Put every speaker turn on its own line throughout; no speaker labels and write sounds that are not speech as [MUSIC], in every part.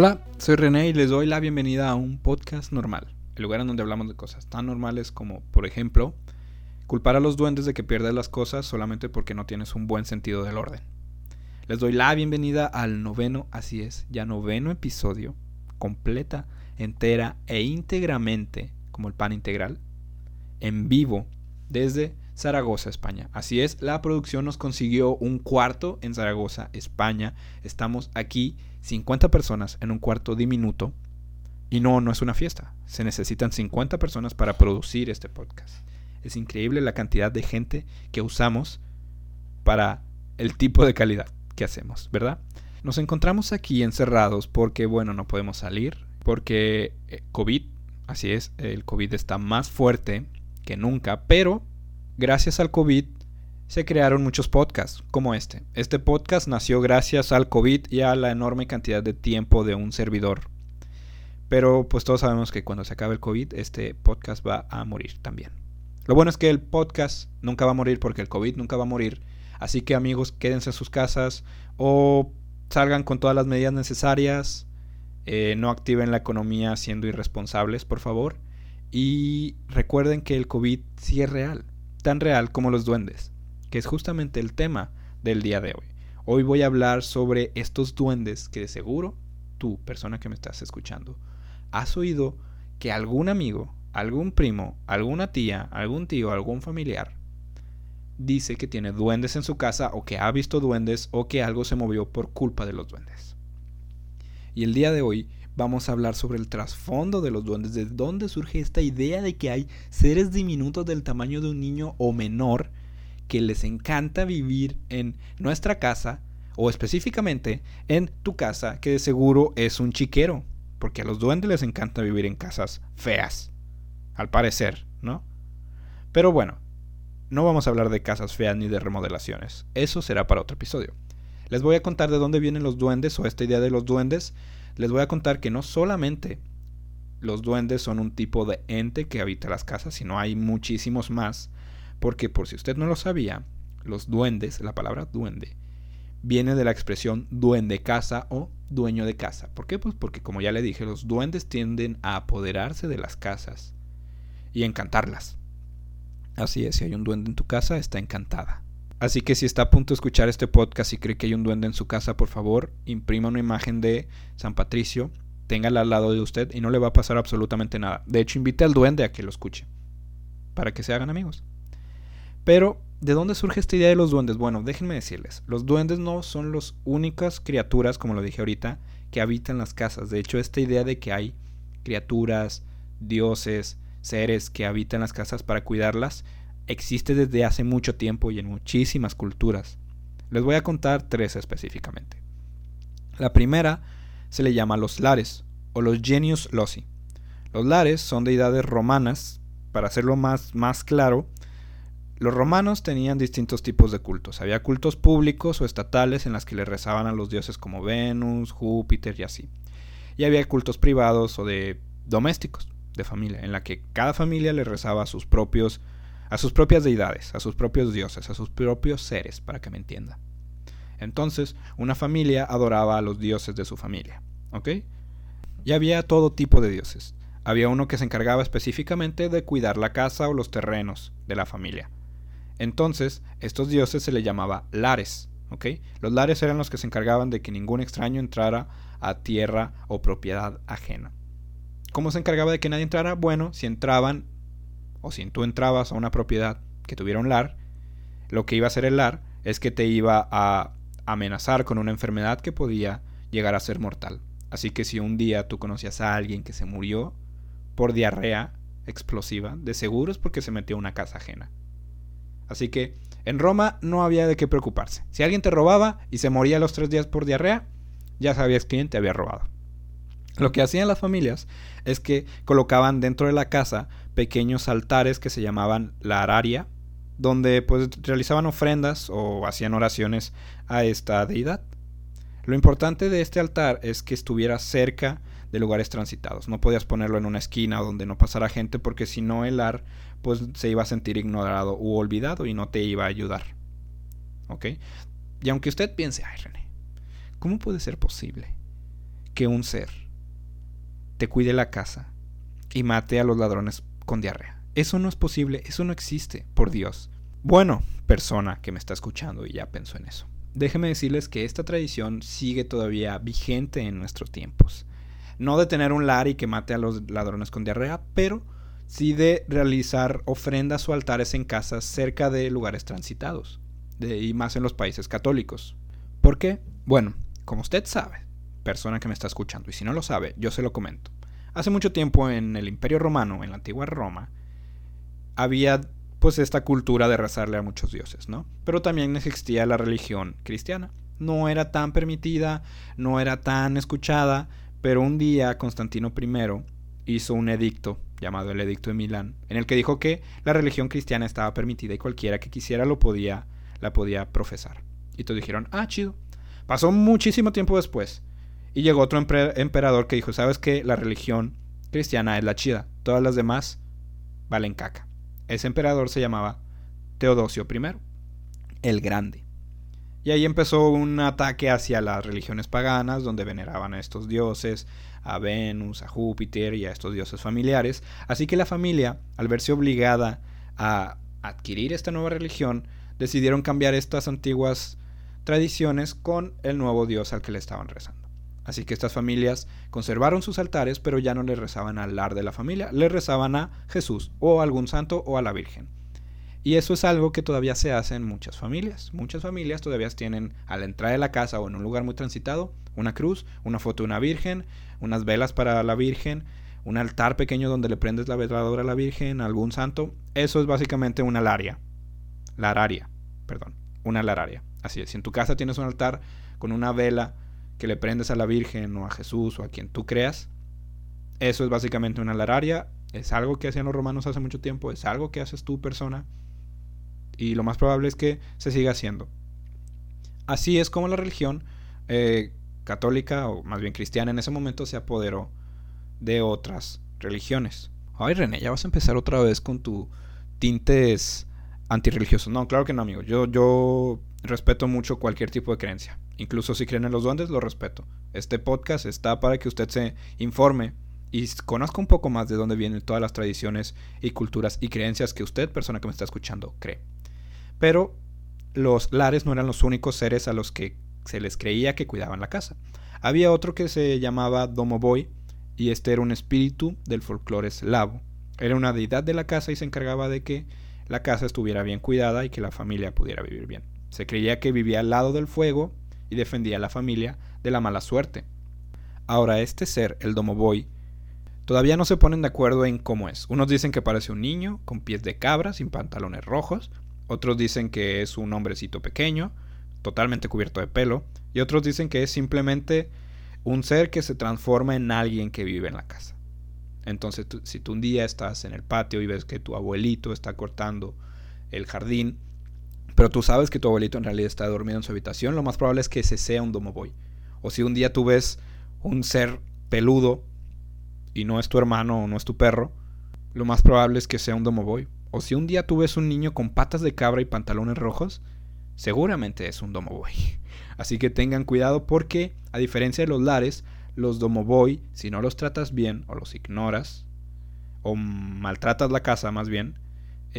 Hola, soy René y les doy la bienvenida a un podcast normal, el lugar en donde hablamos de cosas tan normales como, por ejemplo, culpar a los duendes de que pierdas las cosas solamente porque no tienes un buen sentido del orden. Les doy la bienvenida al noveno, así es, ya noveno episodio, completa, entera e íntegramente, como el pan integral, en vivo, desde Zaragoza, España. Así es, la producción nos consiguió un cuarto en Zaragoza, España. Estamos aquí 50 personas en un cuarto diminuto. Y no, no es una fiesta. Se necesitan 50 personas para producir este podcast. Es increíble la cantidad de gente que usamos para el tipo de calidad que hacemos, ¿verdad? Nos encontramos aquí encerrados porque, bueno, no podemos salir, porque eh, COVID, así es, el COVID está más fuerte que nunca, pero gracias al COVID se crearon muchos podcasts como este. Este podcast nació gracias al COVID y a la enorme cantidad de tiempo de un servidor. Pero pues todos sabemos que cuando se acabe el COVID, este podcast va a morir también. Lo bueno es que el podcast nunca va a morir porque el COVID nunca va a morir. Así que amigos, quédense en sus casas o salgan con todas las medidas necesarias. Eh, no activen la economía siendo irresponsables, por favor. Y recuerden que el COVID sí es real tan real como los duendes, que es justamente el tema del día de hoy. Hoy voy a hablar sobre estos duendes que de seguro tú, persona que me estás escuchando, has oído que algún amigo, algún primo, alguna tía, algún tío, algún familiar dice que tiene duendes en su casa o que ha visto duendes o que algo se movió por culpa de los duendes. Y el día de hoy vamos a hablar sobre el trasfondo de los duendes, de dónde surge esta idea de que hay seres diminutos del tamaño de un niño o menor que les encanta vivir en nuestra casa o específicamente en tu casa, que de seguro es un chiquero, porque a los duendes les encanta vivir en casas feas, al parecer, ¿no? Pero bueno, no vamos a hablar de casas feas ni de remodelaciones, eso será para otro episodio. Les voy a contar de dónde vienen los duendes o esta idea de los duendes les voy a contar que no solamente los duendes son un tipo de ente que habita las casas, sino hay muchísimos más, porque por si usted no lo sabía, los duendes, la palabra duende, viene de la expresión duende casa o dueño de casa. ¿Por qué? Pues porque como ya le dije, los duendes tienden a apoderarse de las casas y encantarlas. Así es, si hay un duende en tu casa, está encantada. Así que si está a punto de escuchar este podcast y cree que hay un duende en su casa, por favor, imprima una imagen de San Patricio, téngala al lado de usted y no le va a pasar absolutamente nada. De hecho, invite al duende a que lo escuche, para que se hagan amigos. Pero, ¿de dónde surge esta idea de los duendes? Bueno, déjenme decirles, los duendes no son las únicas criaturas, como lo dije ahorita, que habitan las casas. De hecho, esta idea de que hay criaturas, dioses, seres que habitan las casas para cuidarlas, existe desde hace mucho tiempo y en muchísimas culturas. Les voy a contar tres específicamente. La primera se le llama los lares o los genius loci. Los lares son deidades romanas, para hacerlo más, más claro, los romanos tenían distintos tipos de cultos. Había cultos públicos o estatales en las que le rezaban a los dioses como Venus, Júpiter y así. Y había cultos privados o de domésticos, de familia, en la que cada familia le rezaba a sus propios a sus propias deidades, a sus propios dioses, a sus propios seres, para que me entienda. Entonces, una familia adoraba a los dioses de su familia, ¿ok? Y había todo tipo de dioses. Había uno que se encargaba específicamente de cuidar la casa o los terrenos de la familia. Entonces, estos dioses se le llamaba lares, ¿ok? Los lares eran los que se encargaban de que ningún extraño entrara a tierra o propiedad ajena. ¿Cómo se encargaba de que nadie entrara? Bueno, si entraban o si tú entrabas a una propiedad que tuviera un lar, lo que iba a hacer el lar es que te iba a amenazar con una enfermedad que podía llegar a ser mortal. Así que si un día tú conocías a alguien que se murió por diarrea explosiva, de seguro es porque se metió a una casa ajena. Así que en Roma no había de qué preocuparse. Si alguien te robaba y se moría los tres días por diarrea, ya sabías quién te había robado. Lo que hacían las familias es que colocaban dentro de la casa pequeños altares que se llamaban la araria, donde pues realizaban ofrendas o hacían oraciones a esta deidad. Lo importante de este altar es que estuviera cerca de lugares transitados. No podías ponerlo en una esquina donde no pasara gente porque si no el ar pues se iba a sentir ignorado u olvidado y no te iba a ayudar. ¿Ok? Y aunque usted piense, ay René, ¿cómo puede ser posible? que un ser te cuide la casa y mate a los ladrones con diarrea. Eso no es posible, eso no existe, por Dios. Bueno, persona que me está escuchando y ya pensó en eso. Déjeme decirles que esta tradición sigue todavía vigente en nuestros tiempos. No de tener un lar y que mate a los ladrones con diarrea, pero sí de realizar ofrendas o altares en casas cerca de lugares transitados, y más en los países católicos. ¿Por qué? Bueno, como usted sabe, persona que me está escuchando, y si no lo sabe, yo se lo comento. Hace mucho tiempo en el Imperio Romano, en la antigua Roma, había pues esta cultura de rezarle a muchos dioses, ¿no? Pero también existía la religión cristiana. No era tan permitida, no era tan escuchada, pero un día Constantino I hizo un edicto llamado el Edicto de Milán, en el que dijo que la religión cristiana estaba permitida y cualquiera que quisiera lo podía, la podía profesar. Y todos dijeron, ah, chido. Pasó muchísimo tiempo después. Y llegó otro emperador que dijo, ¿sabes qué? La religión cristiana es la chida. Todas las demás valen caca. Ese emperador se llamaba Teodosio I, el Grande. Y ahí empezó un ataque hacia las religiones paganas, donde veneraban a estos dioses, a Venus, a Júpiter y a estos dioses familiares. Así que la familia, al verse obligada a adquirir esta nueva religión, decidieron cambiar estas antiguas tradiciones con el nuevo dios al que le estaban rezando. Así que estas familias conservaron sus altares, pero ya no le rezaban al lar de la familia, le rezaban a Jesús o a algún santo o a la Virgen. Y eso es algo que todavía se hace en muchas familias. Muchas familias todavía tienen a la entrada de la casa o en un lugar muy transitado una cruz, una foto de una virgen, unas velas para la virgen, un altar pequeño donde le prendes la veladora a la virgen, algún santo. Eso es básicamente una laria. Lararia, perdón, una lararia. Así es, si en tu casa tienes un altar con una vela que le prendes a la virgen o a Jesús o a quien tú creas, eso es básicamente una lararia. Es algo que hacían los romanos hace mucho tiempo, es algo que haces tú persona y lo más probable es que se siga haciendo. Así es como la religión eh, católica, o más bien cristiana en ese momento, se apoderó de otras religiones. Ay, René, ya vas a empezar otra vez con tu tintes antirreligiosos. No, claro que no, amigo. Yo, yo respeto mucho cualquier tipo de creencia. Incluso si creen en los duendes, lo respeto. Este podcast está para que usted se informe y conozca un poco más de dónde vienen todas las tradiciones y culturas y creencias que usted, persona que me está escuchando, cree. Pero los lares no eran los únicos seres a los que se les creía que cuidaban la casa. Había otro que se llamaba Domoboy y este era un espíritu del folclore eslavo. Era una deidad de la casa y se encargaba de que la casa estuviera bien cuidada y que la familia pudiera vivir bien. Se creía que vivía al lado del fuego y defendía a la familia de la mala suerte. Ahora, este ser, el Domoboy, todavía no se ponen de acuerdo en cómo es. Unos dicen que parece un niño con pies de cabra sin pantalones rojos, otros dicen que es un hombrecito pequeño, totalmente cubierto de pelo, y otros dicen que es simplemente un ser que se transforma en alguien que vive en la casa. Entonces, si tú un día estás en el patio y ves que tu abuelito está cortando el jardín, pero tú sabes que tu abuelito en realidad está dormido en su habitación, lo más probable es que ese sea un domoboy. O si un día tú ves un ser peludo y no es tu hermano o no es tu perro, lo más probable es que sea un domoboy. O si un día tú ves un niño con patas de cabra y pantalones rojos, seguramente es un domoboy. [LAUGHS] Así que tengan cuidado porque, a diferencia de los lares, los domoboy, si no los tratas bien o los ignoras, o maltratas la casa más bien,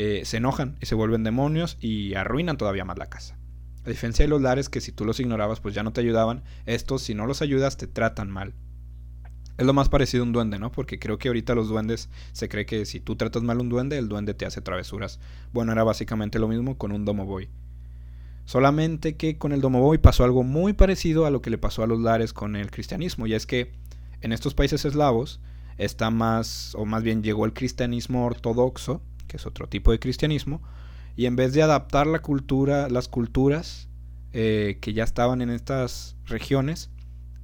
eh, se enojan y se vuelven demonios y arruinan todavía más la casa. A diferencia de los lares que si tú los ignorabas pues ya no te ayudaban, estos si no los ayudas te tratan mal. Es lo más parecido a un duende, ¿no? Porque creo que ahorita los duendes se cree que si tú tratas mal a un duende, el duende te hace travesuras. Bueno, era básicamente lo mismo con un Domoboy. Solamente que con el Domoboy pasó algo muy parecido a lo que le pasó a los lares con el cristianismo. Y es que en estos países eslavos está más, o más bien llegó el cristianismo ortodoxo, que es otro tipo de cristianismo, y en vez de adaptar la cultura, las culturas eh, que ya estaban en estas regiones,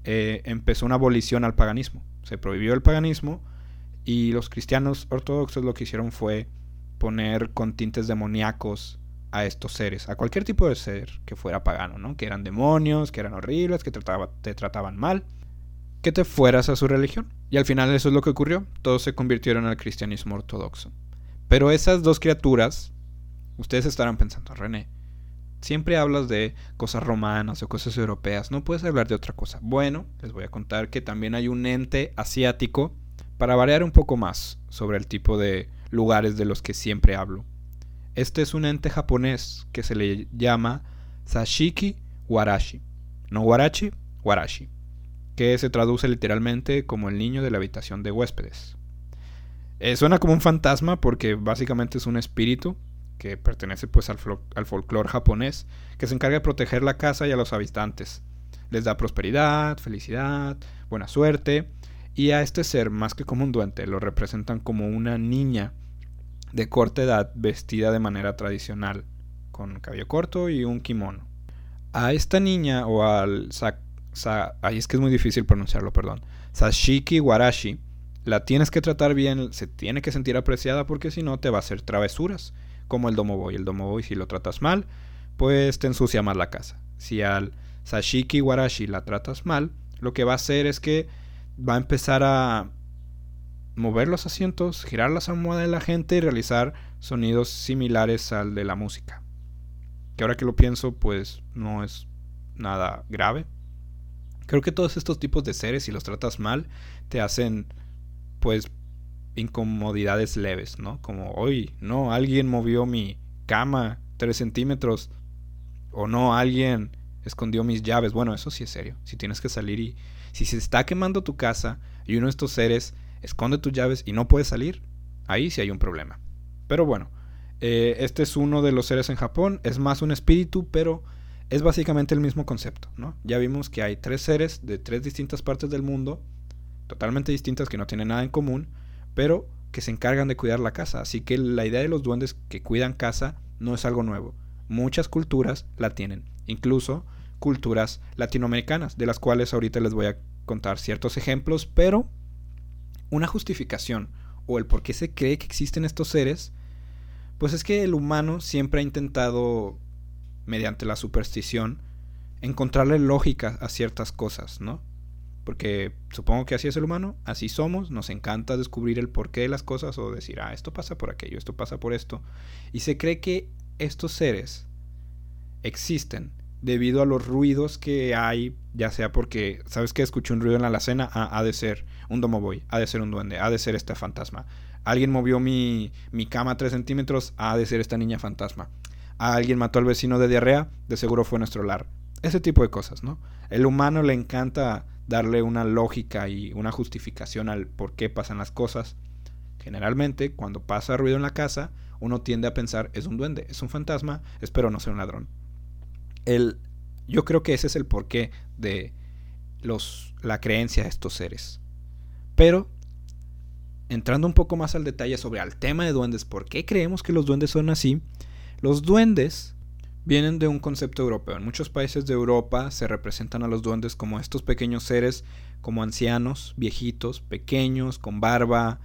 eh, empezó una abolición al paganismo. Se prohibió el paganismo y los cristianos ortodoxos lo que hicieron fue poner con tintes demoníacos a estos seres, a cualquier tipo de ser que fuera pagano, ¿no? Que eran demonios, que eran horribles, que te trataban mal, que te fueras a su religión. Y al final eso es lo que ocurrió, todos se convirtieron al cristianismo ortodoxo. Pero esas dos criaturas, ustedes estarán pensando, René, Siempre hablas de cosas romanas o cosas europeas, no puedes hablar de otra cosa. Bueno, les voy a contar que también hay un ente asiático para variar un poco más sobre el tipo de lugares de los que siempre hablo. Este es un ente japonés que se le llama Sashiki Warashi. No Warachi, Warashi, que se traduce literalmente como el niño de la habitación de huéspedes. Eh, suena como un fantasma porque básicamente es un espíritu que pertenece pues al, folclore japonés, que se encarga de proteger la casa y a los habitantes. Les da prosperidad, felicidad, buena suerte, y a este ser, más que como un duende, lo representan como una niña de corta edad vestida de manera tradicional, con cabello corto y un kimono. A esta niña o al ahí es que es muy difícil pronunciarlo, perdón. Sashiki Warashi, la tienes que tratar bien, se tiene que sentir apreciada porque si no te va a hacer travesuras como el Domoboy. El Domoboy, si lo tratas mal, pues te ensucia más la casa. Si al Sashiki Warashi la tratas mal, lo que va a hacer es que va a empezar a mover los asientos, girar las almohadas de la gente y realizar sonidos similares al de la música. Que ahora que lo pienso, pues no es nada grave. Creo que todos estos tipos de seres, si los tratas mal, te hacen, pues, incomodidades leves, ¿no? Como, hoy, no, alguien movió mi cama 3 centímetros. O no, alguien escondió mis llaves. Bueno, eso sí es serio. Si tienes que salir y... Si se está quemando tu casa y uno de estos seres esconde tus llaves y no puedes salir, ahí sí hay un problema. Pero bueno, eh, este es uno de los seres en Japón. Es más un espíritu, pero es básicamente el mismo concepto, ¿no? Ya vimos que hay tres seres de tres distintas partes del mundo, totalmente distintas que no tienen nada en común, pero que se encargan de cuidar la casa. Así que la idea de los duendes que cuidan casa no es algo nuevo. Muchas culturas la tienen, incluso culturas latinoamericanas, de las cuales ahorita les voy a contar ciertos ejemplos, pero una justificación o el por qué se cree que existen estos seres, pues es que el humano siempre ha intentado, mediante la superstición, encontrarle lógica a ciertas cosas, ¿no? Porque supongo que así es el humano, así somos, nos encanta descubrir el porqué de las cosas o decir, ah, esto pasa por aquello, esto pasa por esto. Y se cree que estos seres existen debido a los ruidos que hay, ya sea porque, ¿sabes que Escuché un ruido en la alacena, ah, ha de ser un domoboy, ha de ser un duende, ha de ser este fantasma. Alguien movió mi, mi cama 3 centímetros, ha de ser esta niña fantasma. alguien mató al vecino de diarrea, de seguro fue nuestro lar. Ese tipo de cosas, ¿no? El humano le encanta darle una lógica y una justificación al por qué pasan las cosas. Generalmente, cuando pasa ruido en la casa, uno tiende a pensar es un duende, es un fantasma, espero no sea un ladrón. El, yo creo que ese es el porqué de los, la creencia de estos seres. Pero, entrando un poco más al detalle sobre el tema de duendes, ¿por qué creemos que los duendes son así? Los duendes vienen de un concepto europeo. En muchos países de Europa se representan a los duendes como estos pequeños seres, como ancianos, viejitos, pequeños, con barba,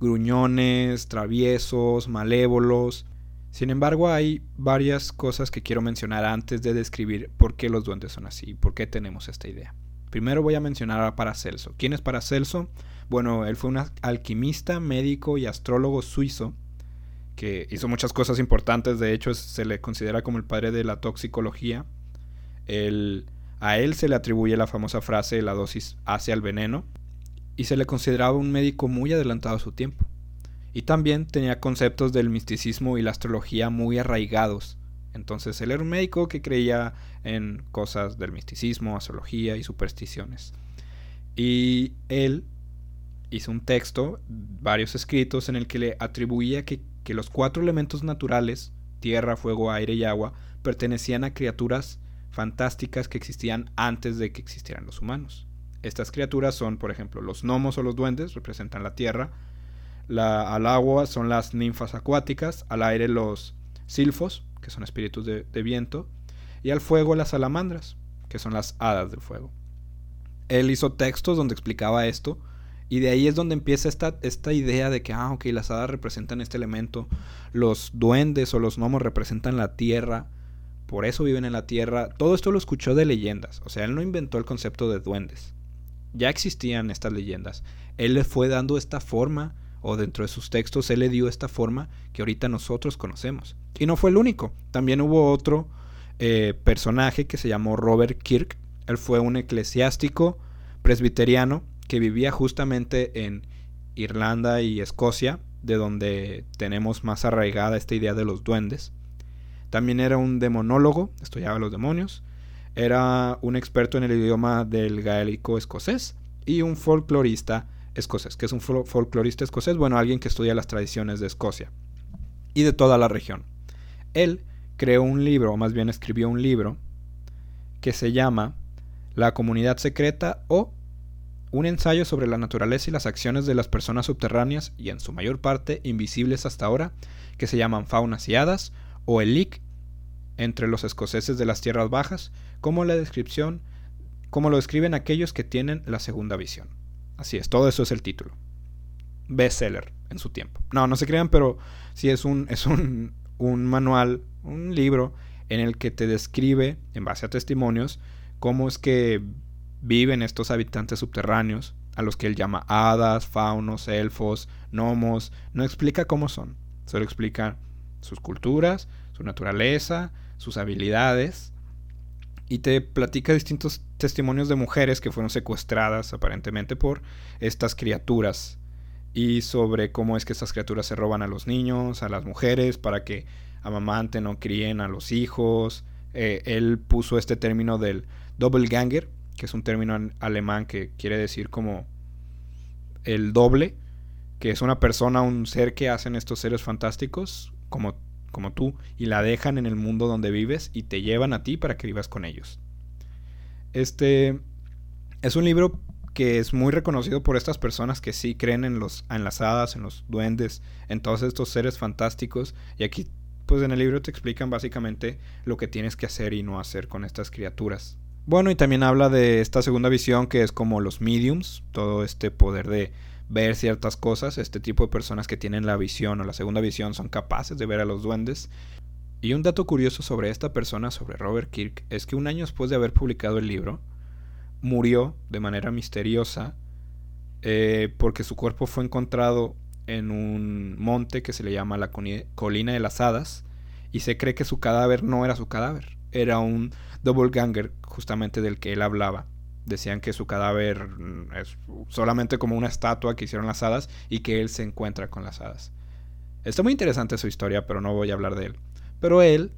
gruñones, traviesos, malévolos. Sin embargo, hay varias cosas que quiero mencionar antes de describir por qué los duendes son así, por qué tenemos esta idea. Primero voy a mencionar a Paracelso. ¿Quién es Paracelso? Bueno, él fue un alquimista, médico y astrólogo suizo que hizo muchas cosas importantes, de hecho se le considera como el padre de la toxicología. a él se le atribuye la famosa frase la dosis hace al veneno y se le consideraba un médico muy adelantado a su tiempo. Y también tenía conceptos del misticismo y la astrología muy arraigados. Entonces él era un médico que creía en cosas del misticismo, astrología y supersticiones. Y él hizo un texto, varios escritos, en el que le atribuía que que los cuatro elementos naturales, tierra, fuego, aire y agua, pertenecían a criaturas fantásticas que existían antes de que existieran los humanos. Estas criaturas son, por ejemplo, los gnomos o los duendes, representan la tierra, al agua son las ninfas acuáticas, al aire los silfos, que son espíritus de, de viento, y al fuego las salamandras, que son las hadas del fuego. Él hizo textos donde explicaba esto, y de ahí es donde empieza esta, esta idea de que, ah, ok, las hadas representan este elemento, los duendes o los gnomos representan la tierra, por eso viven en la tierra. Todo esto lo escuchó de leyendas, o sea, él no inventó el concepto de duendes. Ya existían estas leyendas. Él le fue dando esta forma, o dentro de sus textos, él le dio esta forma que ahorita nosotros conocemos. Y no fue el único, también hubo otro eh, personaje que se llamó Robert Kirk. Él fue un eclesiástico presbiteriano que vivía justamente en Irlanda y Escocia, de donde tenemos más arraigada esta idea de los duendes. También era un demonólogo, estudiaba los demonios. Era un experto en el idioma del gaélico escocés y un folclorista escocés. que es un folclorista escocés? Bueno, alguien que estudia las tradiciones de Escocia y de toda la región. Él creó un libro, o más bien escribió un libro, que se llama La comunidad secreta o un ensayo sobre la naturaleza y las acciones de las personas subterráneas y en su mayor parte invisibles hasta ahora, que se llaman faunas y hadas, o el entre los escoceses de las tierras bajas, como la descripción, como lo describen aquellos que tienen la segunda visión. Así es, todo eso es el título. Bestseller en su tiempo. No, no se crean, pero sí es un, es un, un manual, un libro en el que te describe, en base a testimonios, cómo es que viven estos habitantes subterráneos, a los que él llama hadas, faunos, elfos, gnomos. No explica cómo son, solo explica sus culturas, su naturaleza, sus habilidades. Y te platica distintos testimonios de mujeres que fueron secuestradas aparentemente por estas criaturas. Y sobre cómo es que estas criaturas se roban a los niños, a las mujeres, para que amamanten o críen a los hijos. Eh, él puso este término del doppelganger, que es un término alemán que quiere decir como el doble, que es una persona, un ser que hacen estos seres fantásticos, como, como tú, y la dejan en el mundo donde vives y te llevan a ti para que vivas con ellos. Este es un libro que es muy reconocido por estas personas que sí creen en los en las hadas, en los duendes, en todos estos seres fantásticos y aquí pues en el libro te explican básicamente lo que tienes que hacer y no hacer con estas criaturas. Bueno, y también habla de esta segunda visión que es como los mediums, todo este poder de ver ciertas cosas, este tipo de personas que tienen la visión o la segunda visión son capaces de ver a los duendes. Y un dato curioso sobre esta persona, sobre Robert Kirk, es que un año después de haber publicado el libro, murió de manera misteriosa eh, porque su cuerpo fue encontrado en un monte que se le llama la Colina de las Hadas y se cree que su cadáver no era su cadáver, era un doppelganger justamente del que él hablaba. Decían que su cadáver mm, es solamente como una estatua que hicieron las hadas y que él se encuentra con las hadas. Está muy interesante su historia, pero no voy a hablar de él. Pero él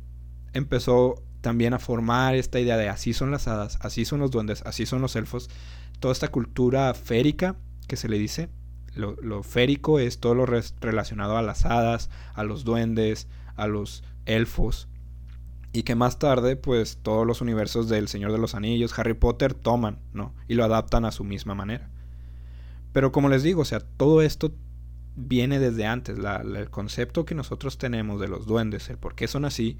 empezó también a formar esta idea de así son las hadas, así son los duendes, así son los elfos. Toda esta cultura férica que se le dice. Lo, lo férico es todo lo relacionado a las hadas, a los duendes, a los elfos y que más tarde pues todos los universos del Señor de los Anillos, Harry Potter toman, ¿no? Y lo adaptan a su misma manera. Pero como les digo, o sea, todo esto viene desde antes. el concepto que nosotros tenemos de los duendes, el por qué son así,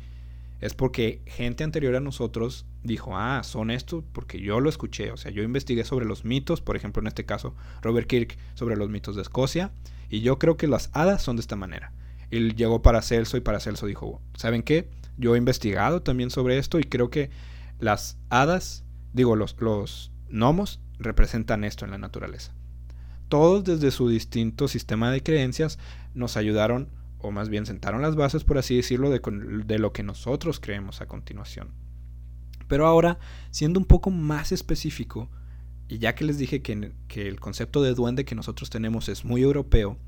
es porque gente anterior a nosotros dijo, ah, son estos porque yo lo escuché. O sea, yo investigué sobre los mitos, por ejemplo, en este caso, Robert Kirk sobre los mitos de Escocia, y yo creo que las hadas son de esta manera. Y llegó para Celso y para Celso dijo, ¿saben qué? Yo he investigado también sobre esto y creo que las hadas, digo, los, los gnomos representan esto en la naturaleza. Todos desde su distinto sistema de creencias nos ayudaron, o más bien sentaron las bases, por así decirlo, de, de lo que nosotros creemos a continuación. Pero ahora, siendo un poco más específico, y ya que les dije que, que, el concepto de duende que nosotros tenemos es muy europeo,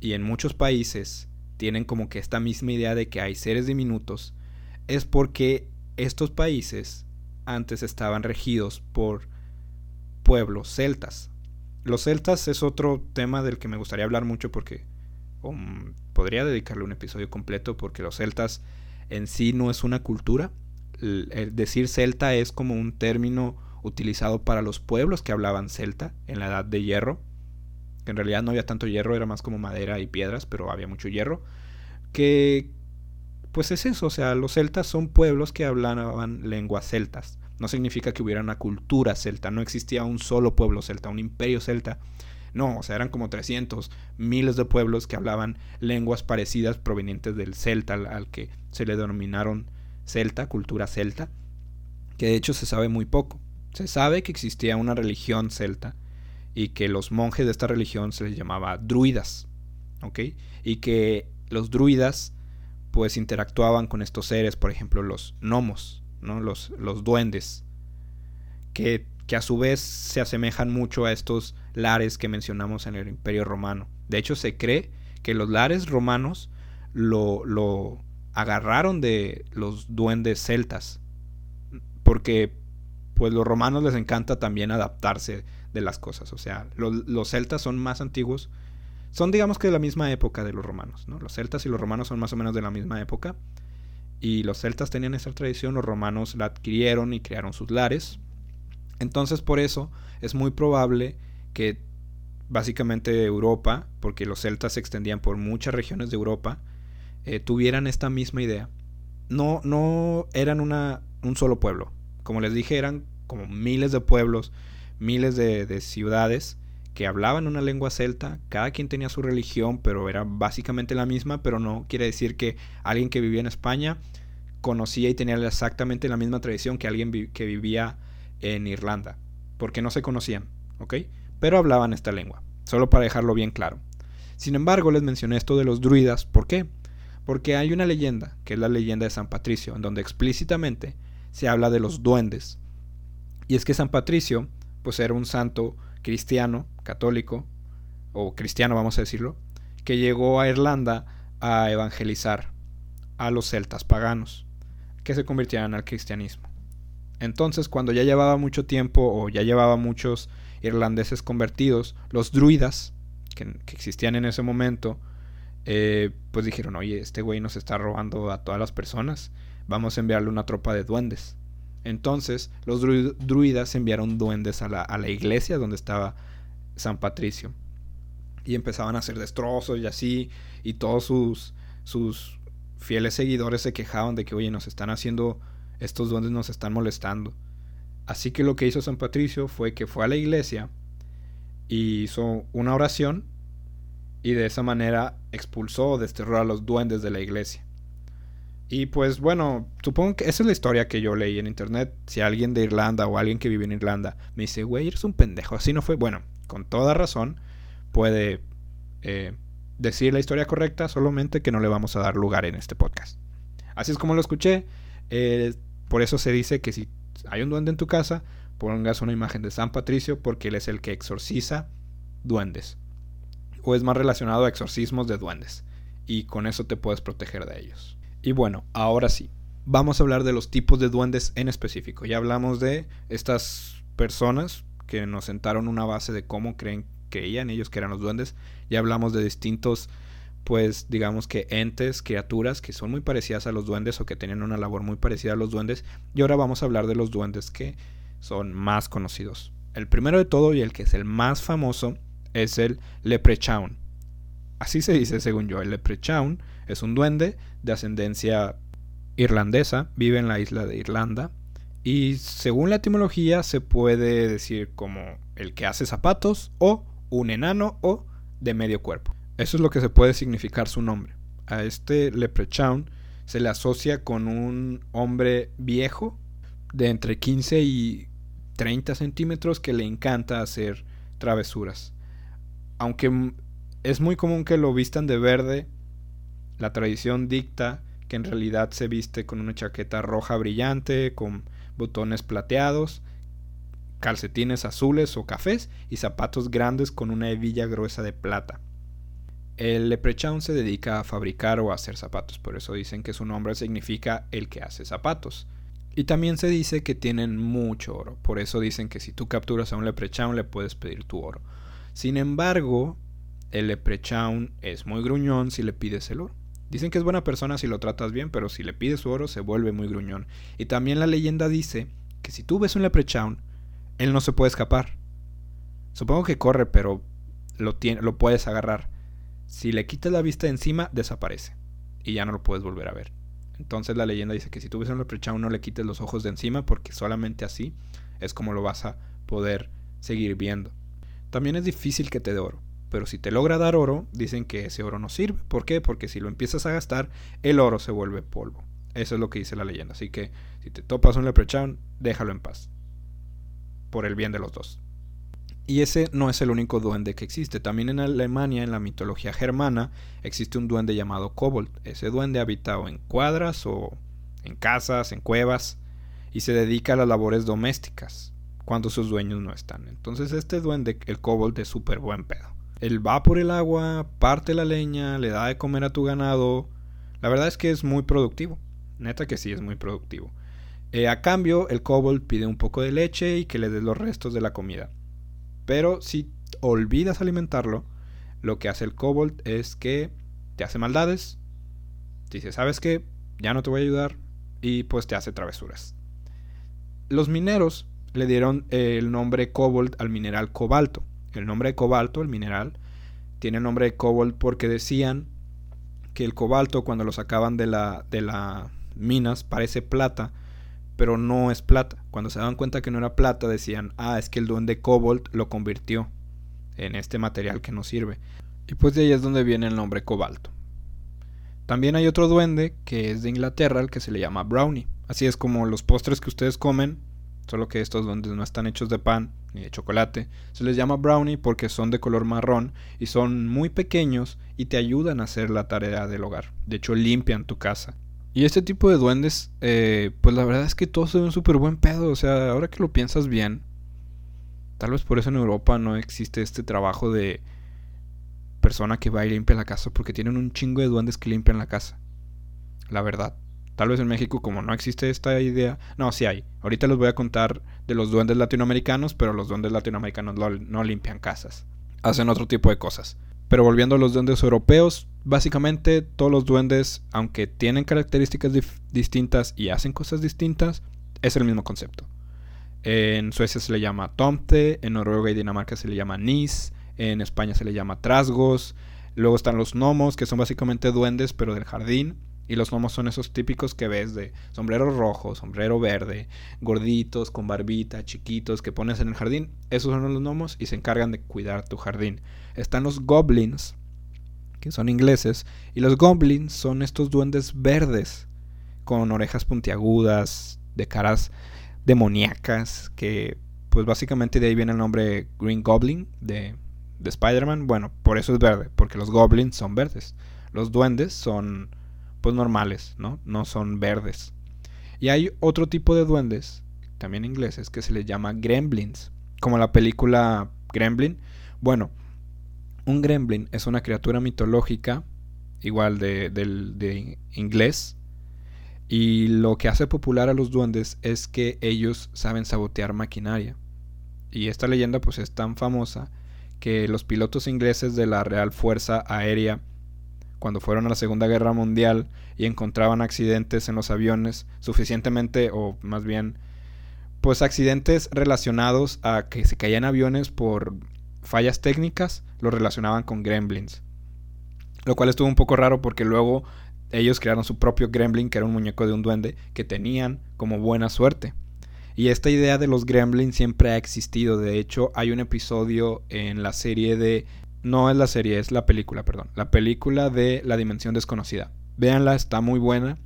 y en muchos países tienen como que esta misma idea de que hay seres diminutos, es porque estos países antes estaban regidos por pueblos celtas. Los celtas es otro tema del que me gustaría hablar mucho porque um, podría dedicarle un episodio completo porque los celtas en sí no es una cultura. El decir celta es como un término utilizado para los pueblos que hablaban celta en la edad de hierro en realidad no había tanto hierro, era más como madera y piedras, pero había mucho hierro, que pues es eso, o sea, los celtas son pueblos que hablaban lenguas celtas. No significa que hubiera una cultura celta, no existía un solo pueblo celta, un imperio celta. No, o sea, eran como 300, miles de pueblos que hablaban lenguas parecidas provenientes del celta, al, al que se le denominaron celta, cultura celta, que de hecho se sabe muy poco. Se sabe que existía una religión celta, y que los monjes de esta religión se les llamaba druidas, ¿ok? Y que los druidas pues interactuaban con estos seres, por ejemplo los gnomos, ¿no? los, los duendes, que, que a su vez se asemejan mucho a estos lares que mencionamos en el Imperio Romano. De hecho, se cree que los lares romanos lo, lo agarraron de los duendes celtas, porque pues los romanos les encanta también adaptarse de las cosas. O sea, los, celtas son más antiguos. Son digamos que de la misma época de los romanos. ¿no? Los celtas y los romanos son más o menos de la misma época. Y los celtas tenían esa tradición, los romanos la adquirieron y crearon sus lares. Entonces por eso es muy probable que básicamente Europa, porque los celtas se extendían por muchas regiones de Europa, eh, tuvieran esta misma idea. No, no eran una, un solo pueblo. Como les dije, eran como miles de pueblos, miles de, ciudades que hablaban una lengua celta, cada quien tenía su religión, pero era básicamente la misma, pero no quiere decir que alguien que vivía en España conocía y tenía exactamente la misma tradición que alguien que vivía en Irlanda, porque no se conocían, ¿ok? Pero hablaban esta lengua, solo para dejarlo bien claro. Sin embargo, les mencioné esto de los druidas, ¿por qué? Porque hay una leyenda, que es la leyenda de San Patricio, en donde explícitamente se habla de los duendes, y es que San Patricio, pues era un santo cristiano, católico, o cristiano vamos a decirlo, que llegó a Irlanda a evangelizar a los celtas paganos, que se convirtieran al cristianismo. Entonces, cuando ya llevaba mucho tiempo o ya llevaba muchos irlandeses convertidos, los druidas, que, existían en ese momento, eh, pues dijeron, oye, este güey nos está robando a todas las personas, vamos a enviarle una tropa de duendes. Entonces los druidas enviaron duendes a la, iglesia donde estaba San Patricio. Y empezaban a hacer destrozos y así. Y todos sus, fieles seguidores se quejaban de que, oye, nos están haciendo, estos duendes nos están molestando. Así que lo que hizo San Patricio fue que fue a la iglesia y hizo una oración y de esa manera expulsó o desterró a los duendes de la iglesia. Y pues bueno, supongo que esa es la historia que yo leí en internet. Si alguien de Irlanda o alguien que vive en Irlanda me dice, güey, eres un pendejo, así no fue. Bueno, con toda razón puede eh, decir la historia correcta, solamente que no le vamos a dar lugar en este podcast. Así es como lo escuché. Eh, por eso se dice que si hay un duende en tu casa, pongas una imagen de San Patricio porque él es el que exorciza duendes. O es más relacionado a exorcismos de duendes. Y con eso te puedes proteger de ellos. Y bueno, ahora sí, vamos a hablar de los tipos de duendes en específico. Ya hablamos de estas personas que nos sentaron una base de cómo creen, creían ellos que eran los duendes. Ya hablamos de distintos, pues digamos que entes, criaturas que son muy parecidas a los duendes o que tienen una labor muy parecida a los duendes. Y ahora vamos a hablar de los duendes que son más conocidos. El primero de todo y el que es el más famoso es el Leprechaun. Así se dice según yo, el Leprechaun es un duende de ascendencia irlandesa, vive en la isla de Irlanda y según la etimología se puede decir como el que hace zapatos o un enano o de medio cuerpo. Eso es lo que se puede significar su nombre. A este leprechaun se le asocia con un hombre viejo de entre 15 y 30 centímetros que le encanta hacer travesuras. Aunque es muy común que lo vistan de verde la tradición dicta que en realidad se viste con una chaqueta roja brillante, con botones plateados, calcetines azules o cafés y zapatos grandes con una hebilla gruesa de plata. El leprechaun se dedica a fabricar o a hacer zapatos, por eso dicen que su nombre significa el que hace zapatos. Y también se dice que tienen mucho oro, por eso dicen que si tú capturas a un leprechaun le puedes pedir tu oro. Sin embargo, el leprechaun es muy gruñón si le pides el oro. Dicen que es buena persona si lo tratas bien, pero si le pides su oro se vuelve muy gruñón. Y también la leyenda dice que si tú ves un leprechaun, él no se puede escapar. Supongo que corre, pero lo, puedes agarrar. Si le quitas la vista de encima, desaparece. Y ya no lo puedes volver a ver. Entonces la leyenda dice que si tú ves un leprechaun no le quites los ojos de encima porque solamente así es como lo vas a poder seguir viendo. También es difícil que te dé oro. Pero si te logra dar oro, dicen que ese oro no sirve. ¿Por qué? Porque si lo empiezas a gastar, el oro se vuelve polvo. Eso es lo que dice la leyenda. Así que si te topas un leprechaun, déjalo en paz. Por el bien de los dos. Y ese no es el único duende que existe. También en Alemania, en la mitología germana, existe un duende llamado Kobold. Ese duende habita en cuadras o en casas, en cuevas, y se dedica a las labores domésticas cuando sus dueños no están. Entonces este duende, el Kobold, es súper buen pedo. Él va por el agua, parte la leña, le da de comer a tu ganado. La verdad es que es muy productivo. Neta que sí es muy productivo. Eh, a cambio, el kobold pide un poco de leche y que le des los restos de la comida. Pero si olvidas alimentarlo, lo que hace el kobold es que te hace maldades. Dice, ¿sabes qué? Ya no te voy a ayudar. Y pues te hace travesuras. Los mineros le dieron el nombre kobold al mineral cobalto. El nombre de cobalto, el mineral, tiene el nombre de kobold porque decían que el cobalto cuando lo sacaban de la, de la minas parece plata, pero no es plata. Cuando se daban cuenta que no era plata decían, ah, es que el duende Cobalt lo convirtió en este material que no sirve. Y pues de ahí es donde viene el nombre cobalto. También hay otro duende que es de Inglaterra, el que se le llama brownie. Así es como los postres que ustedes comen, solo que estos duendes no están hechos de pan ni de chocolate. Se les llama brownie porque son de color marrón y son muy pequeños y te ayudan a hacer la tarea del hogar. De hecho, limpian tu casa. Y este tipo de duendes, eh, pues la verdad es que todos son un súper buen pedo. O sea, ahora que lo piensas bien, tal vez por eso en Europa no existe este trabajo de persona que va y limpia la casa, porque tienen un chingo de duendes que limpian la casa. La verdad. Tal vez en México, como no existe esta idea, no, sí hay. Ahorita les voy a contar de los duendes latinoamericanos, pero los duendes latinoamericanos no limpian casas. Hacen otro tipo de cosas. Pero volviendo a los duendes europeos, básicamente todos los duendes, aunque tienen características distintas y hacen cosas distintas, es el mismo concepto. En Suecia se le llama Tomte, en Noruega y Dinamarca se le llama Nis, en España se le llama Trasgos, luego están los gnomos, que son básicamente duendes pero del jardín, y los gnomos son esos típicos que ves de sombrero rojo, sombrero verde, gorditos, con barbita, chiquitos, que pones en el jardín. Esos son los gnomos y se encargan de cuidar tu jardín. Están los goblins, que son ingleses, y los goblins son estos duendes verdes, con orejas puntiagudas, de caras demoníacas, que pues básicamente de ahí viene el nombre Green Goblin de, de Spider-Man. Bueno, por eso es verde, porque los goblins son verdes. Los duendes son pues normales, ¿no? No son verdes. Y hay otro tipo de duendes, también ingleses, que se les llama gremlins, como la película Gremlin. Bueno, un gremlin es una criatura mitológica, igual de, de inglés, y lo que hace popular a los duendes es que ellos saben sabotear maquinaria. Y esta leyenda pues es tan famosa que los pilotos ingleses de la Real Fuerza Aérea cuando fueron a la Segunda Guerra Mundial y encontraban accidentes en los aviones suficientemente, o más bien, pues accidentes relacionados a que se caían aviones por fallas técnicas, lo relacionaban con gremlins. Lo cual estuvo un poco raro porque luego ellos crearon su propio gremlin, que era un muñeco de un duende, que tenían como buena suerte. Y esta idea de los gremlins siempre ha existido. De hecho, hay un episodio en la serie de no es la serie, es la película, perdón. La película de La Dimensión Desconocida. Véanla, está muy buena.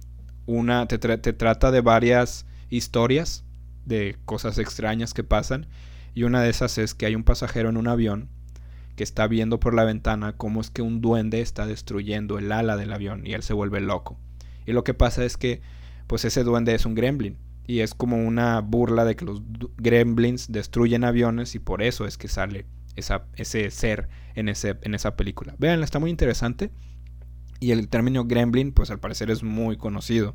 Una te, te trata de varias historias de cosas extrañas que pasan. Y una de esas es que hay un pasajero en un avión que está viendo por la ventana cómo es que un duende está destruyendo el ala del avión y él se vuelve loco. Y lo que pasa es que pues ese duende es un gremlin y es como una burla de que los gremlins destruyen aviones y por eso es que sale ese ser en, ese, en esa película. Vean, está muy interesante. Y el término gremlin, pues al parecer es muy conocido.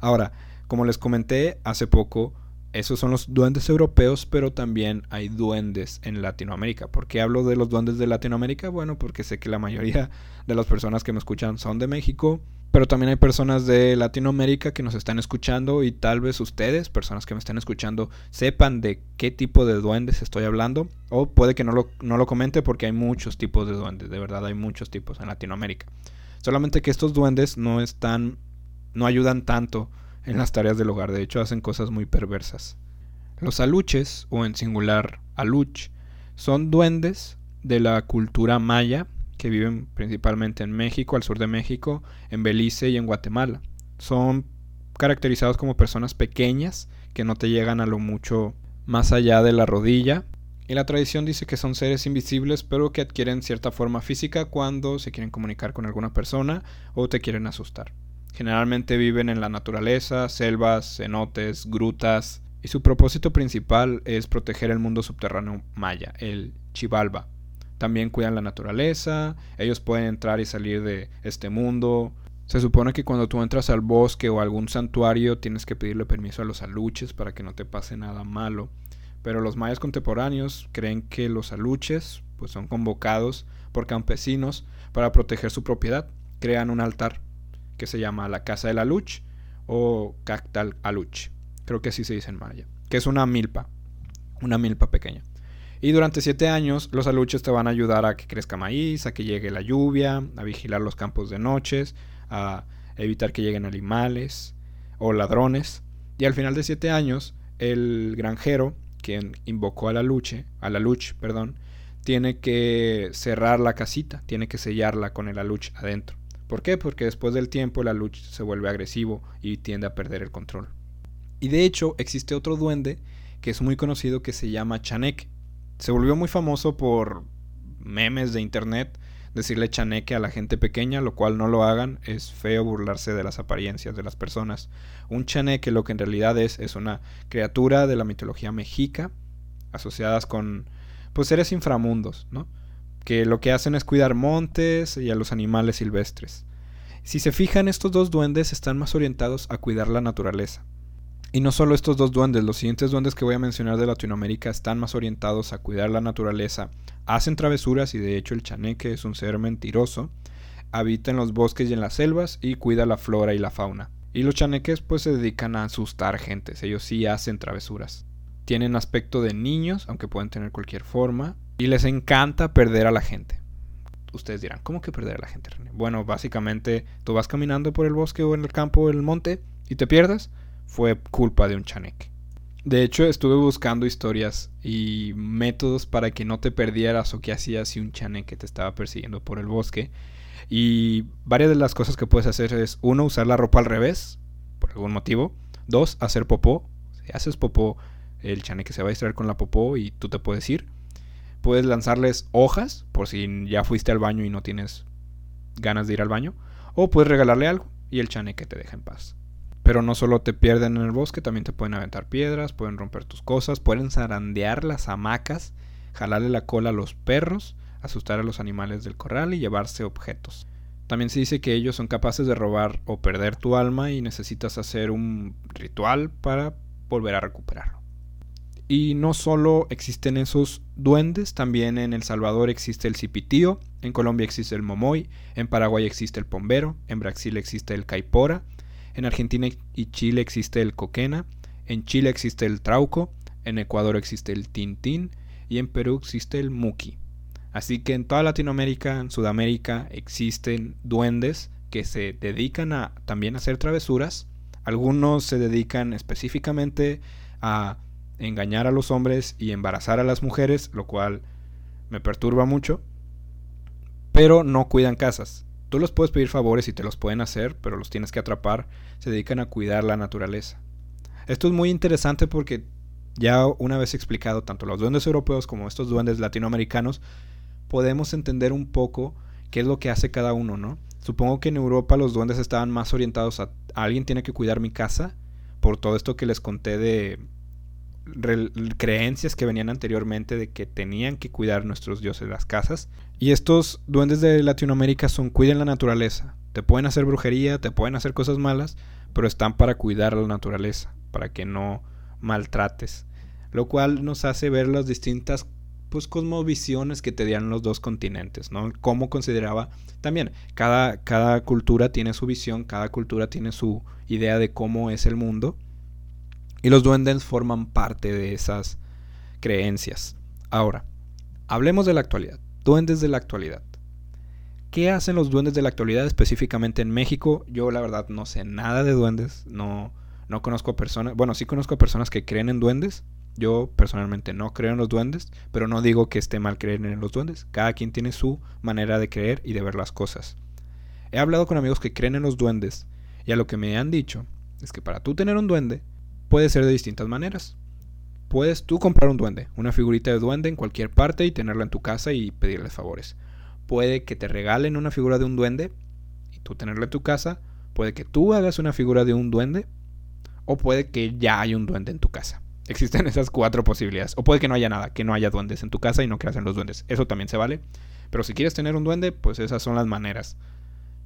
Ahora, como les comenté hace poco, esos son los duendes europeos, pero también hay duendes en Latinoamérica. ¿Por qué hablo de los duendes de Latinoamérica? Bueno, porque sé que la mayoría de las personas que me escuchan son de México pero también hay personas de Latinoamérica que nos están escuchando y tal vez ustedes, personas que me están escuchando, sepan de qué tipo de duendes estoy hablando. O puede que no lo, no lo comente porque hay muchos tipos de duendes, de verdad hay muchos tipos en Latinoamérica. Solamente que estos duendes no están, no ayudan tanto en las tareas del hogar, de hecho hacen cosas muy perversas. Los aluches, o en singular aluch, son duendes de la cultura maya que viven principalmente en México, al sur de México, en Belice y en Guatemala. Son caracterizados como personas pequeñas que no te llegan a lo mucho más allá de la rodilla, Y la tradición dice que son seres invisibles pero que adquieren cierta forma física cuando se quieren comunicar con alguna persona o te quieren asustar. Generalmente viven en la naturaleza, selvas, cenotes, grutas, y su propósito principal es proteger el mundo subterráneo maya, el Chivalba. También cuidan la naturaleza, ellos pueden entrar y salir de este mundo. Se supone que cuando tú entras al bosque o algún santuario tienes que pedirle permiso a los aluches para que no te pase nada malo. Pero los mayas contemporáneos creen que los aluches pues son convocados por campesinos para proteger su propiedad. Crean un altar que se llama la Casa del Aluch o Cactal Aluch. Creo que así se dice en maya. Que es una milpa. Una milpa pequeña. Y durante siete años los aluches te van a ayudar a que crezca maíz, a que llegue la lluvia, a vigilar los campos de noches, a evitar que lleguen animales o ladrones. Y al final de siete años, el granjero quien invocó a la luche, a la luch, perdón, tiene que cerrar la casita, tiene que sellarla con el aluch adentro. ¿Por qué? Porque después del tiempo el aluch se vuelve agresivo y tiende a perder el control. Y de hecho existe otro duende que es muy conocido que se llama Chanek. Se volvió muy famoso por memes de internet decirle chaneque a la gente pequeña, lo cual no lo hagan, es feo burlarse de las apariencias de las personas. Un chaneque lo que en realidad es es una criatura de la mitología mexica asociadas con pues seres inframundos, ¿no? Que lo que hacen es cuidar montes y a los animales silvestres. Si se fijan, estos dos duendes están más orientados a cuidar la naturaleza. Y no solo estos dos duendes, los siguientes duendes que voy a mencionar de Latinoamérica están más orientados a cuidar la naturaleza, hacen travesuras y de hecho el chaneque es un ser mentiroso, habita en los bosques y en las selvas y cuida la flora y la fauna. Y los chaneques pues se dedican a asustar gentes, ellos sí hacen travesuras. Tienen aspecto de niños, aunque pueden tener cualquier forma, y les encanta perder a la gente. Ustedes dirán, ¿cómo que perder a la gente, René? Bueno, básicamente tú vas caminando por el bosque o en el campo o en el monte y te pierdes fue culpa de un chaneque. De hecho, estuve buscando historias y métodos para que no te perdieras o qué hacías si un chaneque te estaba persiguiendo por el bosque. Y varias de las cosas que puedes hacer es, uno, usar la ropa al revés, por algún motivo. Dos, hacer popó. Si haces popó, el chaneque se va a distraer con la popó y tú te puedes ir. Puedes lanzarles hojas, por si ya fuiste al baño y no tienes ganas de ir al baño. O puedes regalarle algo y el chaneque te deja en paz. Pero no solo te pierden en el bosque, también te pueden aventar piedras, pueden romper tus cosas, pueden zarandear las hamacas, jalarle la cola a los perros, asustar a los animales del corral y llevarse objetos. También se dice que ellos son capaces de robar o perder tu alma y necesitas hacer un ritual para volver a recuperarlo. Y no solo existen esos duendes, también en El Salvador existe el cipitío, en Colombia existe el momoy, en Paraguay existe el pombero, en Brasil existe el caipora, en Argentina y Chile existe el coquena, en Chile existe el trauco, en Ecuador existe el tintín y en Perú existe el muki. Así que en toda Latinoamérica, en Sudamérica existen duendes que se dedican a también a hacer travesuras. Algunos se dedican específicamente a engañar a los hombres y embarazar a las mujeres, lo cual me perturba mucho. Pero no cuidan casas. Tú los puedes pedir favores y te los pueden hacer, pero los tienes que atrapar. Se dedican a cuidar la naturaleza. Esto es muy interesante porque ya una vez explicado tanto los duendes europeos como estos duendes latinoamericanos, podemos entender un poco qué es lo que hace cada uno, ¿no? Supongo que en Europa los duendes estaban más orientados a alguien tiene que cuidar mi casa por todo esto que les conté de creencias que venían anteriormente de que tenían que cuidar nuestros dioses las casas. Y estos duendes de Latinoamérica son cuiden la naturaleza. Te pueden hacer brujería, te pueden hacer cosas malas, pero están para cuidar la naturaleza, para que no maltrates. Lo cual nos hace ver las distintas pues cosmovisiones que te dieron los dos continentes, ¿no? Cómo consideraba también cada cada cultura tiene su visión, cada cultura tiene su idea de cómo es el mundo y los duendes forman parte de esas creencias. Ahora, hablemos de la actualidad. Duendes de la actualidad. ¿Qué hacen los duendes de la actualidad específicamente en México? Yo la verdad no sé nada de duendes, no, no conozco a personas, bueno, sí conozco a personas que creen en duendes. Yo personalmente no creo en los duendes, pero no digo que esté mal creer en los duendes. Cada quien tiene su manera de creer y de ver las cosas. He hablado con amigos que creen en los duendes y a lo que me han dicho es que para tú tener un duende puede ser de distintas maneras. Puedes tú comprar un duende, una figurita de duende en cualquier parte y tenerla en tu casa y pedirle favores. Puede que te regalen una figura de un duende y tú tenerla en tu casa. Puede que tú hagas una figura de un duende o puede que ya hay un duende en tu casa. Existen [LAUGHS] esas cuatro posibilidades. O puede que no haya nada, que no haya duendes en tu casa y no creas en los duendes. Eso también se vale. Pero si quieres tener un duende, pues esas son las maneras.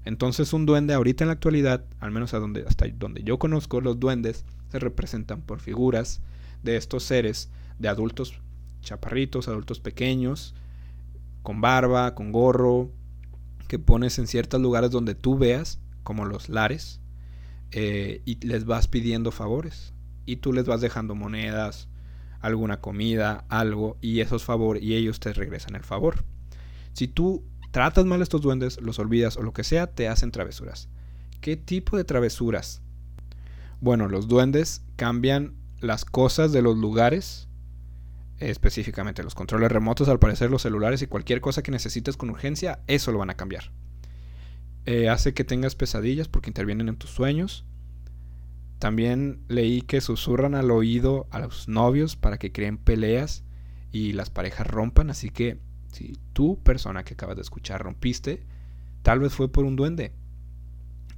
Entonces un duende ahorita en la actualidad, al menos a donde, hasta donde yo conozco, los duendes se representan por figuras de estos seres, de adultos chaparritos, adultos pequeños, con barba, con gorro, que pones en ciertos lugares donde tú veas, como los lares, eh, y les vas pidiendo favores. Y tú les vas dejando monedas, alguna comida, algo, y esos favores, y ellos te regresan el favor. Si tú tratas mal a estos duendes, los olvidas o lo que sea, te hacen travesuras. ¿Qué tipo de travesuras? Bueno, los duendes cambian las cosas de los lugares, específicamente los controles remotos, al parecer los celulares y cualquier cosa que necesites con urgencia, eso lo van a cambiar. Eh, hace que tengas pesadillas porque intervienen en tus sueños. También leí que susurran al oído a los novios para que creen peleas y las parejas rompan, así que si tú, persona que acabas de escuchar, rompiste, tal vez fue por un duende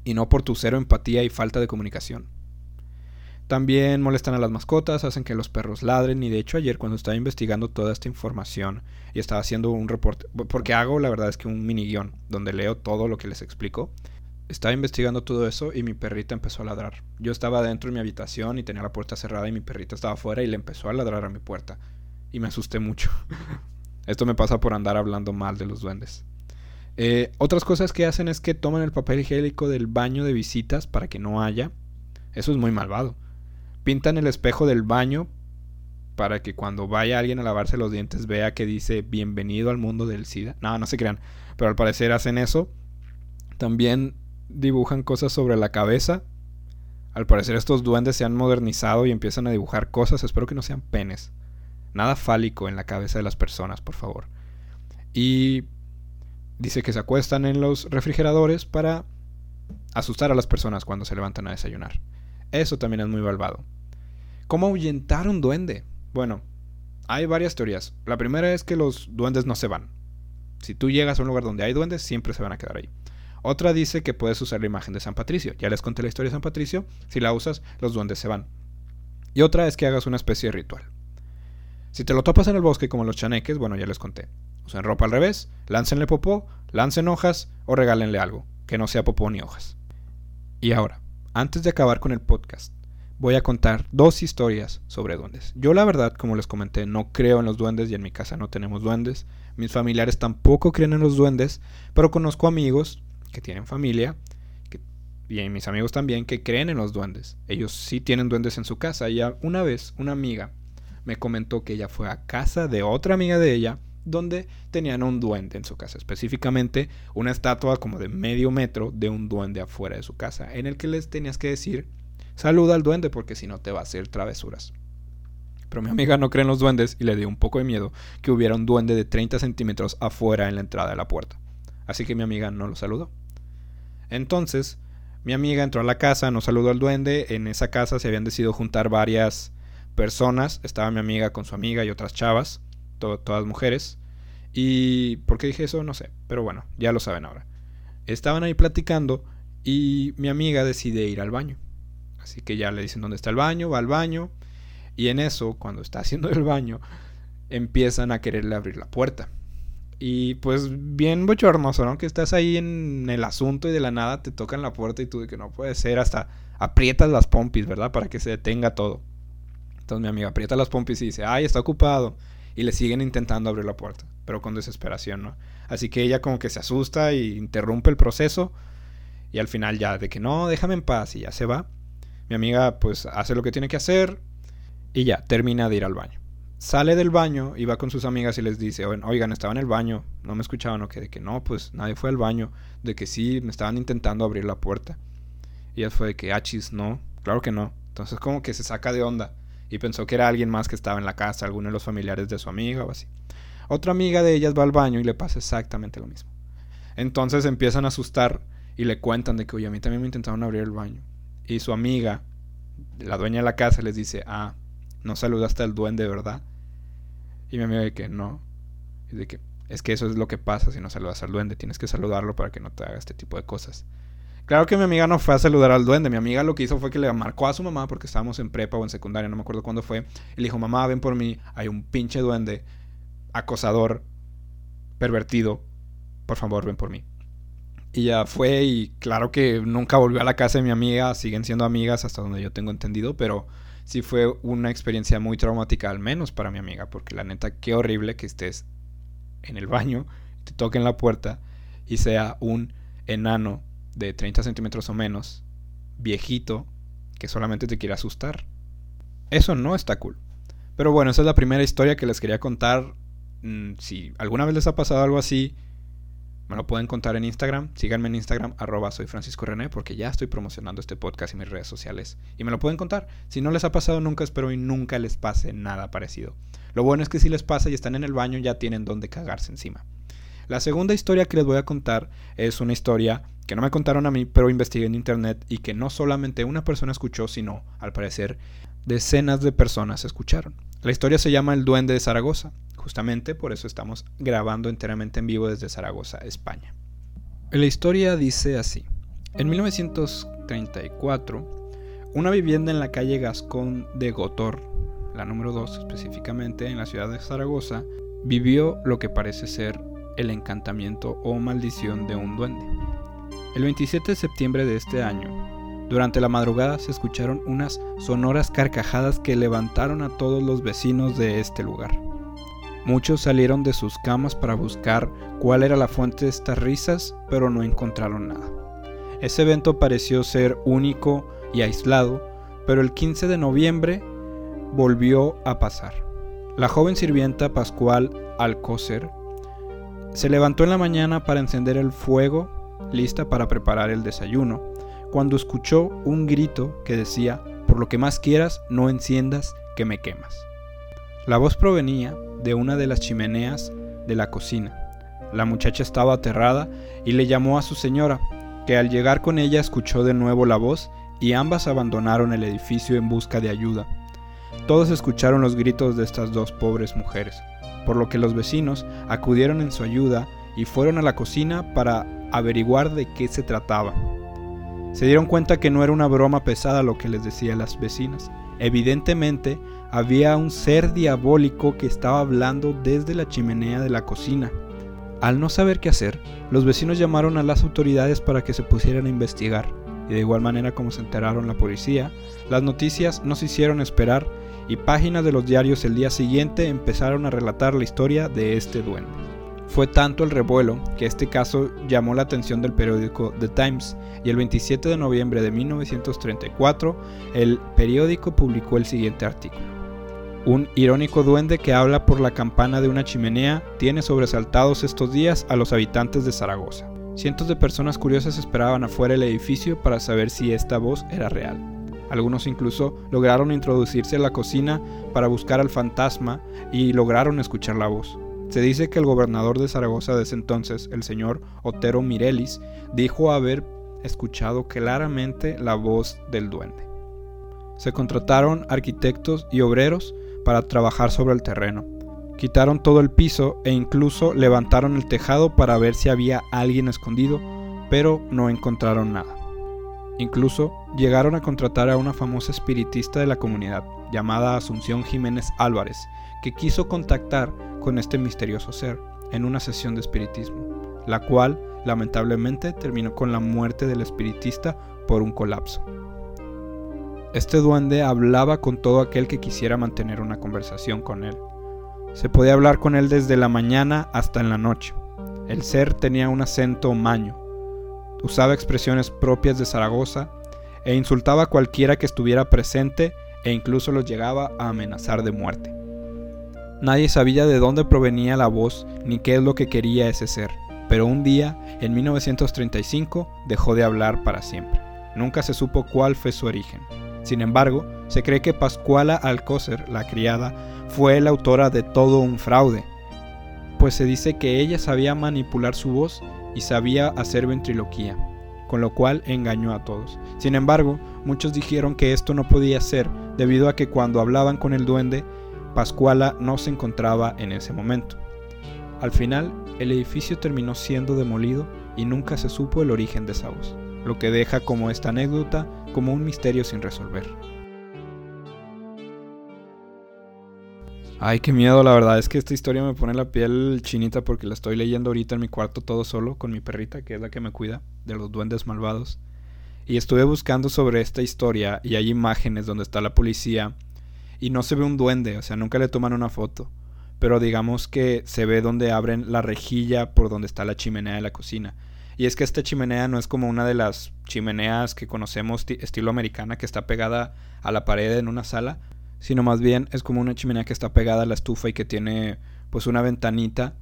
y no por tu cero empatía y falta de comunicación. También molestan a las mascotas, hacen que los perros ladren y de hecho ayer cuando estaba investigando toda esta información y estaba haciendo un reporte, porque hago la verdad es que un mini guion donde leo todo lo que les explico, estaba investigando todo eso y mi perrita empezó a ladrar. Yo estaba dentro de mi habitación y tenía la puerta cerrada y mi perrita estaba afuera y le empezó a ladrar a mi puerta y me asusté mucho. [LAUGHS] Esto me pasa por andar hablando mal de los duendes. Eh, otras cosas que hacen es que toman el papel higiénico del baño de visitas para que no haya. Eso es muy malvado. Pintan el espejo del baño para que cuando vaya alguien a lavarse los dientes vea que dice bienvenido al mundo del SIDA. No, no se crean. Pero al parecer hacen eso. También dibujan cosas sobre la cabeza. Al parecer estos duendes se han modernizado y empiezan a dibujar cosas. Espero que no sean penes. Nada fálico en la cabeza de las personas, por favor. Y dice que se acuestan en los refrigeradores para asustar a las personas cuando se levantan a desayunar. Eso también es muy malvado. ¿Cómo ahuyentar un duende? Bueno, hay varias teorías. La primera es que los duendes no se van. Si tú llegas a un lugar donde hay duendes, siempre se van a quedar ahí. Otra dice que puedes usar la imagen de San Patricio. Ya les conté la historia de San Patricio. Si la usas, los duendes se van. Y otra es que hagas una especie de ritual. Si te lo topas en el bosque como los chaneques, bueno, ya les conté. Usen ropa al revés, láncenle popó, lancen hojas o regálenle algo, que no sea popó ni hojas. Y ahora, antes de acabar con el podcast, voy a contar dos historias sobre duendes. Yo la verdad, como les comenté, no creo en los duendes y en mi casa no tenemos duendes. Mis familiares tampoco creen en los duendes, pero conozco amigos que tienen familia y mis amigos también que creen en los duendes. Ellos sí tienen duendes en su casa y una vez una amiga me comentó que ella fue a casa de otra amiga de ella donde tenían un duende en su casa, específicamente una estatua como de medio metro de un duende afuera de su casa, en el que les tenías que decir, saluda al duende porque si no te va a hacer travesuras. Pero mi amiga no cree en los duendes y le dio un poco de miedo que hubiera un duende de 30 centímetros afuera en la entrada de la puerta. Así que mi amiga no lo saludó. Entonces, mi amiga entró a la casa, no saludó al duende. En esa casa se habían decidido juntar varias personas. Estaba mi amiga con su amiga y otras chavas todas mujeres. Y por qué dije eso, no sé, pero bueno, ya lo saben ahora. Estaban ahí platicando y mi amiga decide ir al baño. Así que ya le dicen dónde está el baño, va al baño. Y en eso, cuando está haciendo el baño, empiezan a quererle abrir la puerta. Y pues bien bochornoso, ¿no? Que estás ahí en el asunto y de la nada te tocan la puerta y tú de que no puede ser, hasta aprietas las pompis, ¿verdad? Para que se detenga todo. Entonces mi amiga aprieta las pompis y dice, ay, está ocupado y le siguen intentando abrir la puerta, pero con desesperación, ¿no? Así que ella como que se asusta y interrumpe el proceso y al final ya de que no, déjame en paz y ya se va. Mi amiga pues hace lo que tiene que hacer y ya termina de ir al baño. Sale del baño y va con sus amigas y les dice, oigan, estaba en el baño, no me escuchaban, o que de que no, pues nadie fue al baño, de que sí, me estaban intentando abrir la puerta. Y ella fue de que, achis, no, claro que no. Entonces como que se saca de onda y pensó que era alguien más que estaba en la casa, alguno de los familiares de su amiga o así. Otra amiga de ellas va al baño y le pasa exactamente lo mismo. Entonces empiezan a asustar y le cuentan de que, oye, a mí también me intentaron abrir el baño. Y su amiga, la dueña de la casa, les dice, ah, ¿No saludaste al duende, verdad? Y mi amiga de que no. Y de que es que eso es lo que pasa si no saludas al duende. Tienes que saludarlo para que no te haga este tipo de cosas. Claro que mi amiga no fue a saludar al duende. Mi amiga lo que hizo fue que le marcó a su mamá porque estábamos en prepa o en secundaria, no me acuerdo cuándo fue. Y le dijo, mamá, ven por mí. Hay un pinche duende, acosador, pervertido. Por favor, ven por mí. Y ya fue y claro que nunca volvió a la casa de mi amiga. Siguen siendo amigas hasta donde yo tengo entendido. Pero sí fue una experiencia muy traumática, al menos para mi amiga. Porque la neta, qué horrible que estés en el baño, te toquen la puerta y sea un enano de 30 centímetros o menos, viejito, que solamente te quiere asustar. Eso no está cool. Pero bueno, esa es la primera historia que les quería contar. Mm, si alguna vez les ha pasado algo así, me lo pueden contar en Instagram. Síganme en Instagram, arroba soy Francisco René, porque ya estoy promocionando este podcast y mis redes sociales. Y me lo pueden contar. Si no les ha pasado nunca, espero y nunca les pase nada parecido. Lo bueno es que si les pasa y están en el baño, ya tienen donde cagarse encima. La segunda historia que les voy a contar es una historia que no me contaron a mí, pero investigué en internet y que no solamente una persona escuchó, sino, al parecer, decenas de personas escucharon. La historia se llama El Duende de Zaragoza. Justamente por eso estamos grabando enteramente en vivo desde Zaragoza, España. La historia dice así. En 1934, una vivienda en la calle Gascón de Gotor, la número 2 específicamente, en la ciudad de Zaragoza, vivió lo que parece ser el encantamiento o maldición de un duende. El 27 de septiembre de este año, durante la madrugada se escucharon unas sonoras carcajadas que levantaron a todos los vecinos de este lugar. Muchos salieron de sus camas para buscar cuál era la fuente de estas risas, pero no encontraron nada. Ese evento pareció ser único y aislado, pero el 15 de noviembre volvió a pasar. La joven sirvienta Pascual Alcócer se levantó en la mañana para encender el fuego, lista para preparar el desayuno, cuando escuchó un grito que decía, por lo que más quieras, no enciendas, que me quemas. La voz provenía de una de las chimeneas de la cocina. La muchacha estaba aterrada y le llamó a su señora, que al llegar con ella escuchó de nuevo la voz y ambas abandonaron el edificio en busca de ayuda. Todos escucharon los gritos de estas dos pobres mujeres, por lo que los vecinos acudieron en su ayuda y fueron a la cocina para averiguar de qué se trataba. Se dieron cuenta que no era una broma pesada lo que les decía las vecinas. Evidentemente había un ser diabólico que estaba hablando desde la chimenea de la cocina. Al no saber qué hacer, los vecinos llamaron a las autoridades para que se pusieran a investigar, y de igual manera como se enteraron la policía, las noticias no se hicieron esperar y páginas de los diarios el día siguiente empezaron a relatar la historia de este duende. Fue tanto el revuelo que este caso llamó la atención del periódico The Times y el 27 de noviembre de 1934 el periódico publicó el siguiente artículo. Un irónico duende que habla por la campana de una chimenea tiene sobresaltados estos días a los habitantes de Zaragoza. Cientos de personas curiosas esperaban afuera del edificio para saber si esta voz era real. Algunos incluso lograron introducirse a la cocina para buscar al fantasma y lograron escuchar la voz. Se dice que el gobernador de Zaragoza de ese entonces, el señor Otero Mirelis, dijo haber escuchado claramente la voz del duende. Se contrataron arquitectos y obreros para trabajar sobre el terreno. Quitaron todo el piso e incluso levantaron el tejado para ver si había alguien escondido, pero no encontraron nada. Incluso llegaron a contratar a una famosa espiritista de la comunidad, llamada Asunción Jiménez Álvarez, que quiso contactar con este misterioso ser en una sesión de espiritismo, la cual lamentablemente terminó con la muerte del espiritista por un colapso. Este duende hablaba con todo aquel que quisiera mantener una conversación con él. Se podía hablar con él desde la mañana hasta en la noche. El ser tenía un acento maño, usaba expresiones propias de Zaragoza e insultaba a cualquiera que estuviera presente e incluso los llegaba a amenazar de muerte. Nadie sabía de dónde provenía la voz ni qué es lo que quería ese ser, pero un día, en 1935, dejó de hablar para siempre. Nunca se supo cuál fue su origen. Sin embargo, se cree que Pascuala Alcócer, la criada, fue la autora de todo un fraude, pues se dice que ella sabía manipular su voz y sabía hacer ventriloquía, con lo cual engañó a todos. Sin embargo, muchos dijeron que esto no podía ser debido a que cuando hablaban con el duende, Pascuala no se encontraba en ese momento. Al final, el edificio terminó siendo demolido y nunca se supo el origen de esa voz, lo que deja como esta anécdota como un misterio sin resolver. Ay, qué miedo, la verdad es que esta historia me pone la piel chinita porque la estoy leyendo ahorita en mi cuarto todo solo con mi perrita, que es la que me cuida de los duendes malvados. Y estuve buscando sobre esta historia y hay imágenes donde está la policía y no se ve un duende, o sea, nunca le toman una foto. Pero digamos que se ve donde abren la rejilla por donde está la chimenea de la cocina. Y es que esta chimenea no es como una de las chimeneas que conocemos estilo americana que está pegada a la pared en una sala, sino más bien es como una chimenea que está pegada a la estufa y que tiene pues una ventanita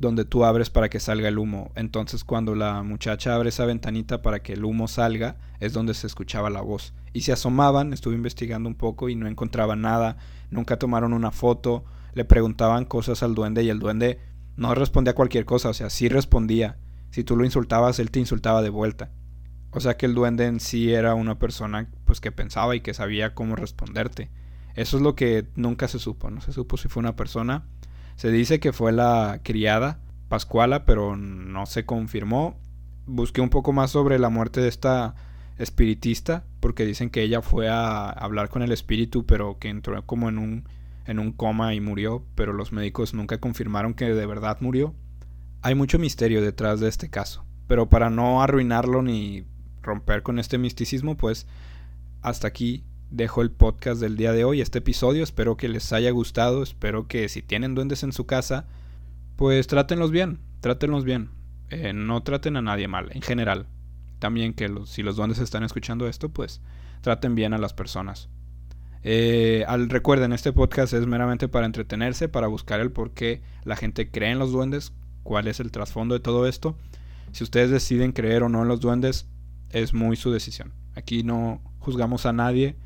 donde tú abres para que salga el humo. Entonces cuando la muchacha abre esa ventanita para que el humo salga, es donde se escuchaba la voz. Y se asomaban, estuve investigando un poco y no encontraban nada, nunca tomaron una foto, le preguntaban cosas al duende y el duende no respondía a cualquier cosa, o sea, sí respondía. Si tú lo insultabas, él te insultaba de vuelta. O sea que el duende en sí era una persona pues que pensaba y que sabía cómo responderte. Eso es lo que nunca se supo, no se supo si fue una persona. Se dice que fue la criada Pascuala, pero no se confirmó. Busqué un poco más sobre la muerte de esta espiritista, porque dicen que ella fue a hablar con el espíritu, pero que entró como en un, en un coma y murió, pero los médicos nunca confirmaron que de verdad murió. Hay mucho misterio detrás de este caso, pero para no arruinarlo ni romper con este misticismo, pues hasta aquí dejo el podcast del día de hoy, este episodio. Espero que les haya gustado. Espero que si tienen duendes en su casa, pues trátenlos bien, trátenlos bien. Eh, no traten a nadie mal, en general. También que si los duendes están escuchando esto, pues traten bien a las personas. Eh, al, recuerden, este podcast es meramente para entretenerse, para buscar el por qué la gente cree en los duendes, cuál es el trasfondo de todo esto. Si ustedes deciden creer o no en los duendes, es muy su decisión. Aquí no juzgamos a nadie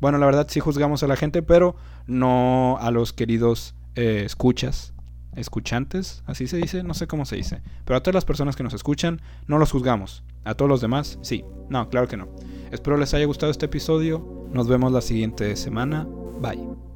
bueno, la verdad sí juzgamos a la gente, pero no a los queridos eh, escuchas, escuchantes, así se dice, no sé cómo se dice. Pero a todas las personas que nos escuchan, no los juzgamos. A todos los demás, sí. No, claro que no. Espero les haya gustado este episodio. Nos vemos la siguiente semana. Bye.